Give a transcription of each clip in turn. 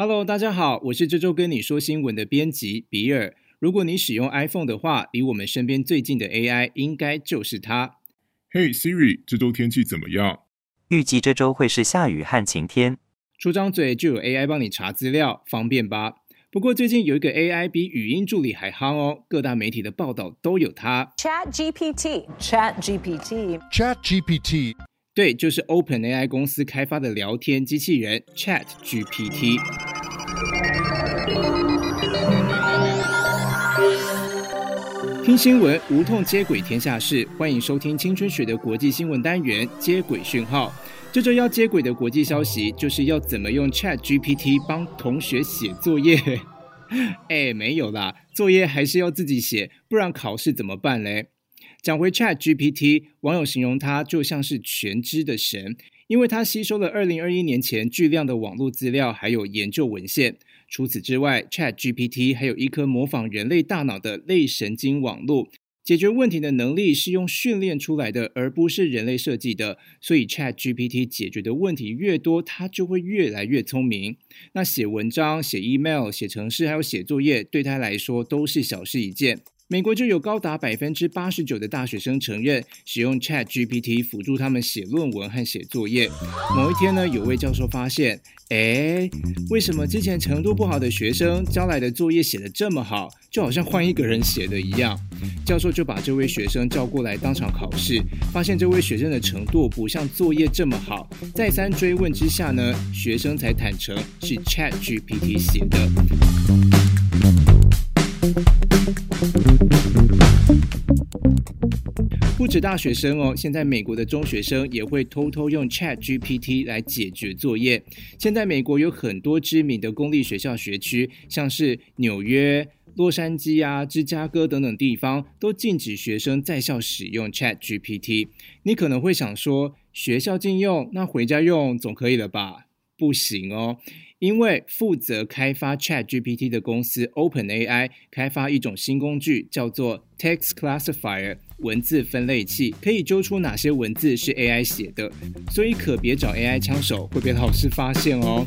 Hello，大家好，我是这周跟你说新闻的编辑比尔。如果你使用 iPhone 的话，离我们身边最近的 AI 应该就是它。Hey Siri，这周天气怎么样？预计这周会是下雨和晴天。出张嘴就有 AI 帮你查资料，方便吧？不过最近有一个 AI 比语音助理还夯哦，各大媒体的报道都有它。Chat GPT. Chat GPT. 对，就是 OpenAI 公司开发的聊天机器人 Chat GPT。听新闻无痛接轨天下事，欢迎收听青春学的国际新闻单元接轨讯号。这周要接轨的国际消息，就是要怎么用 Chat GPT 帮同学写作业。哎，没有啦，作业还是要自己写，不然考试怎么办嘞？讲回 Chat GPT，网友形容它就像是全知的神，因为它吸收了二零二一年前巨量的网络资料，还有研究文献。除此之外，Chat GPT 还有一颗模仿人类大脑的类神经网络，解决问题的能力是用训练出来的，而不是人类设计的。所以 Chat GPT 解决的问题越多，它就会越来越聪明。那写文章、写 email、写程式，还有写作业，对他来说都是小事一件。美国就有高达百分之八十九的大学生承认使用 Chat GPT 辅助他们写论文和写作业。某一天呢，有位教授发现，哎，为什么之前程度不好的学生交来的作业写得这么好，就好像换一个人写的一样？教授就把这位学生叫过来当场考试，发现这位学生的程度不像作业这么好。再三追问之下呢，学生才坦诚是 Chat GPT 写的。不止大学生哦，现在美国的中学生也会偷偷用 Chat GPT 来解决作业。现在美国有很多知名的公立学校学区，像是纽约、洛杉矶啊、芝加哥等等地方，都禁止学生在校使用 Chat GPT。你可能会想说，学校禁用，那回家用总可以了吧？不行哦。因为负责开发 Chat GPT 的公司 OpenAI 开发一种新工具，叫做 Text Classifier 文字分类器，可以揪出哪些文字是 AI 写的，所以可别找 AI 枪手，会被老师发现哦。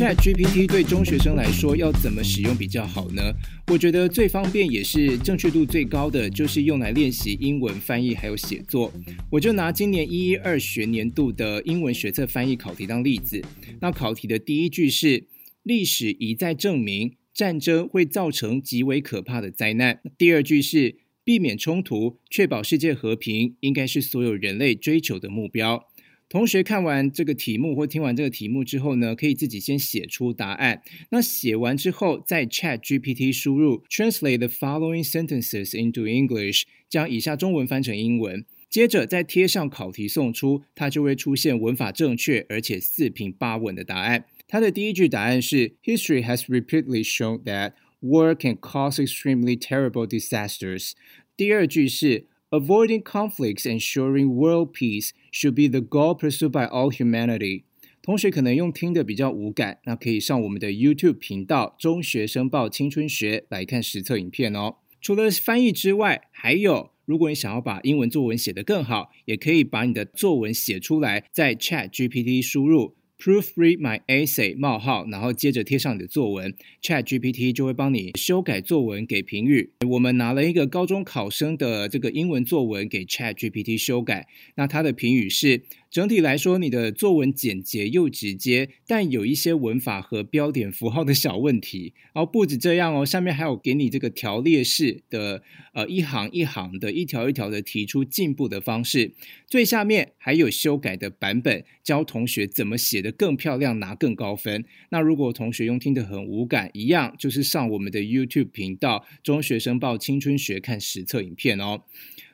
Chat GPT 对中学生来说要怎么使用比较好呢？我觉得最方便也是正确度最高的，就是用来练习英文翻译还有写作。我就拿今年一一二学年度的英文学测翻译考题当例子。那考题的第一句是：历史一再证明战争会造成极为可怕的灾难。第二句是：避免冲突，确保世界和平，应该是所有人类追求的目标。同学看完这个题目或听完这个题目之后呢，可以自己先写出答案。那写完之后，在 Chat GPT 输入 Translate the following sentences into English，将以下中文翻成英文。接着再贴上考题送出，它就会出现文法正确而且四平八稳的答案。它的第一句答案是 History has repeatedly shown that war can cause extremely terrible disasters。第二句是 Avoiding conflicts, and ensuring world peace should be the goal pursued by all humanity。同学可能用听的比较无感，那可以上我们的 YouTube 频道《中学生报青春学》来看实测影片哦。除了翻译之外，还有如果你想要把英文作文写得更好，也可以把你的作文写出来，在 Chat GPT 输入。Proofread my essay 冒号，然后接着贴上你的作文，Chat GPT 就会帮你修改作文给评语。我们拿了一个高中考生的这个英文作文给 Chat GPT 修改，那它的评语是。整体来说，你的作文简洁又直接，但有一些文法和标点符号的小问题。然后不止这样哦，上面还有给你这个条列式的，呃，一行一行的，一条一条的提出进步的方式。最下面还有修改的版本，教同学怎么写得更漂亮，拿更高分。那如果同学用听得很无感，一样就是上我们的 YouTube 频道《中学生报青春学》看实测影片哦。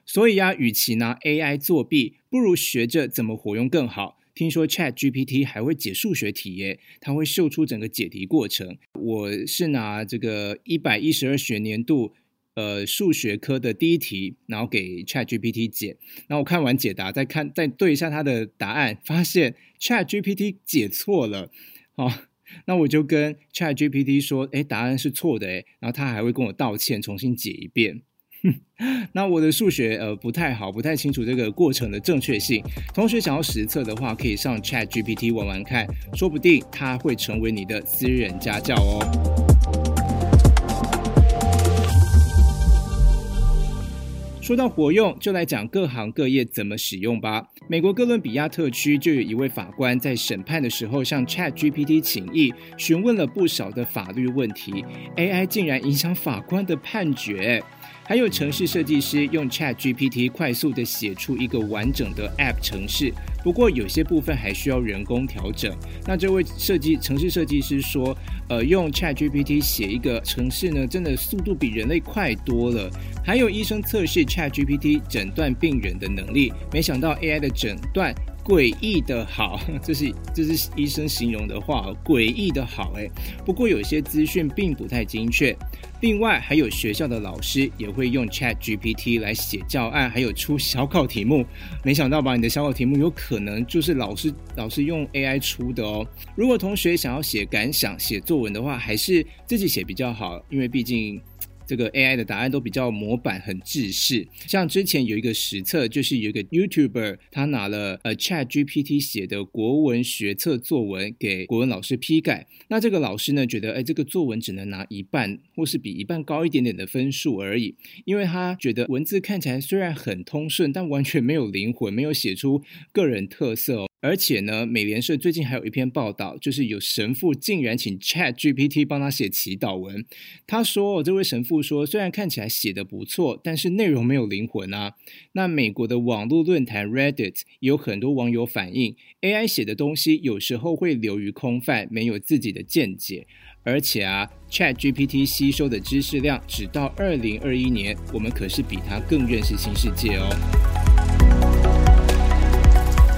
所以呀、啊，与其拿 AI 作弊，不如学着怎么活用更好。听说 Chat GPT 还会解数学题耶，它会秀出整个解题过程。我是拿这个一百一十二学年度呃数学科的第一题，然后给 Chat GPT 解。然后我看完解答，再看再对一下它的答案，发现 Chat GPT 解错了。哦，那我就跟 Chat GPT 说，哎，答案是错的，哎，然后他还会跟我道歉，重新解一遍。那我的数学呃不太好，不太清楚这个过程的正确性。同学想要实测的话，可以上 Chat GPT 玩玩看，说不定它会成为你的私人家教哦。说到活用，就来讲各行各业怎么使用吧。美国哥伦比亚特区就有一位法官在审判的时候向 Chat GPT 请意，询问了不少的法律问题，AI 竟然影响法官的判决。还有城市设计师用 Chat GPT 快速的写出一个完整的 App 城市，不过有些部分还需要人工调整。那这位设计城市设计师说，呃，用 Chat GPT 写一个城市呢，真的速度比人类快多了。还有医生测试 Chat GPT 诊断病人的能力，没想到 AI 的诊断。诡异的好，这是这是医生形容的话，诡异的好哎。不过有些资讯并不太精确。另外，还有学校的老师也会用 Chat GPT 来写教案，还有出小考题目。没想到吧，你的小考题目有可能就是老师老师用 AI 出的哦。如果同学想要写感想、写作文的话，还是自己写比较好，因为毕竟。这个 AI 的答案都比较模板，很制式。像之前有一个实测，就是有一个 YouTuber，他拿了呃 Chat GPT 写的国文学测作文给国文老师批改。那这个老师呢，觉得哎，这个作文只能拿一半，或是比一半高一点点的分数而已，因为他觉得文字看起来虽然很通顺，但完全没有灵魂，没有写出个人特色哦。而且呢，美联社最近还有一篇报道，就是有神父竟然请 Chat GPT 帮他写祈祷文。他说，这位神父说，虽然看起来写的不错，但是内容没有灵魂啊。那美国的网络论坛 Reddit 有很多网友反映，AI 写的东西有时候会流于空泛，没有自己的见解。而且啊，Chat GPT 吸收的知识量，直到二零二一年，我们可是比他更认识新世界哦。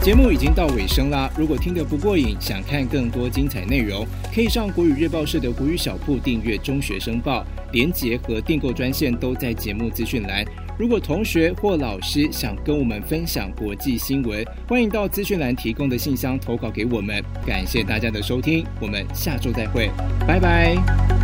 节目已经到尾声啦，如果听得不过瘾，想看更多精彩内容，可以上国语日报社的国语小铺订阅《中学生报》，连结和订购专线都在节目资讯栏。如果同学或老师想跟我们分享国际新闻，欢迎到资讯栏提供的信箱投稿给我们。感谢大家的收听，我们下周再会，拜拜。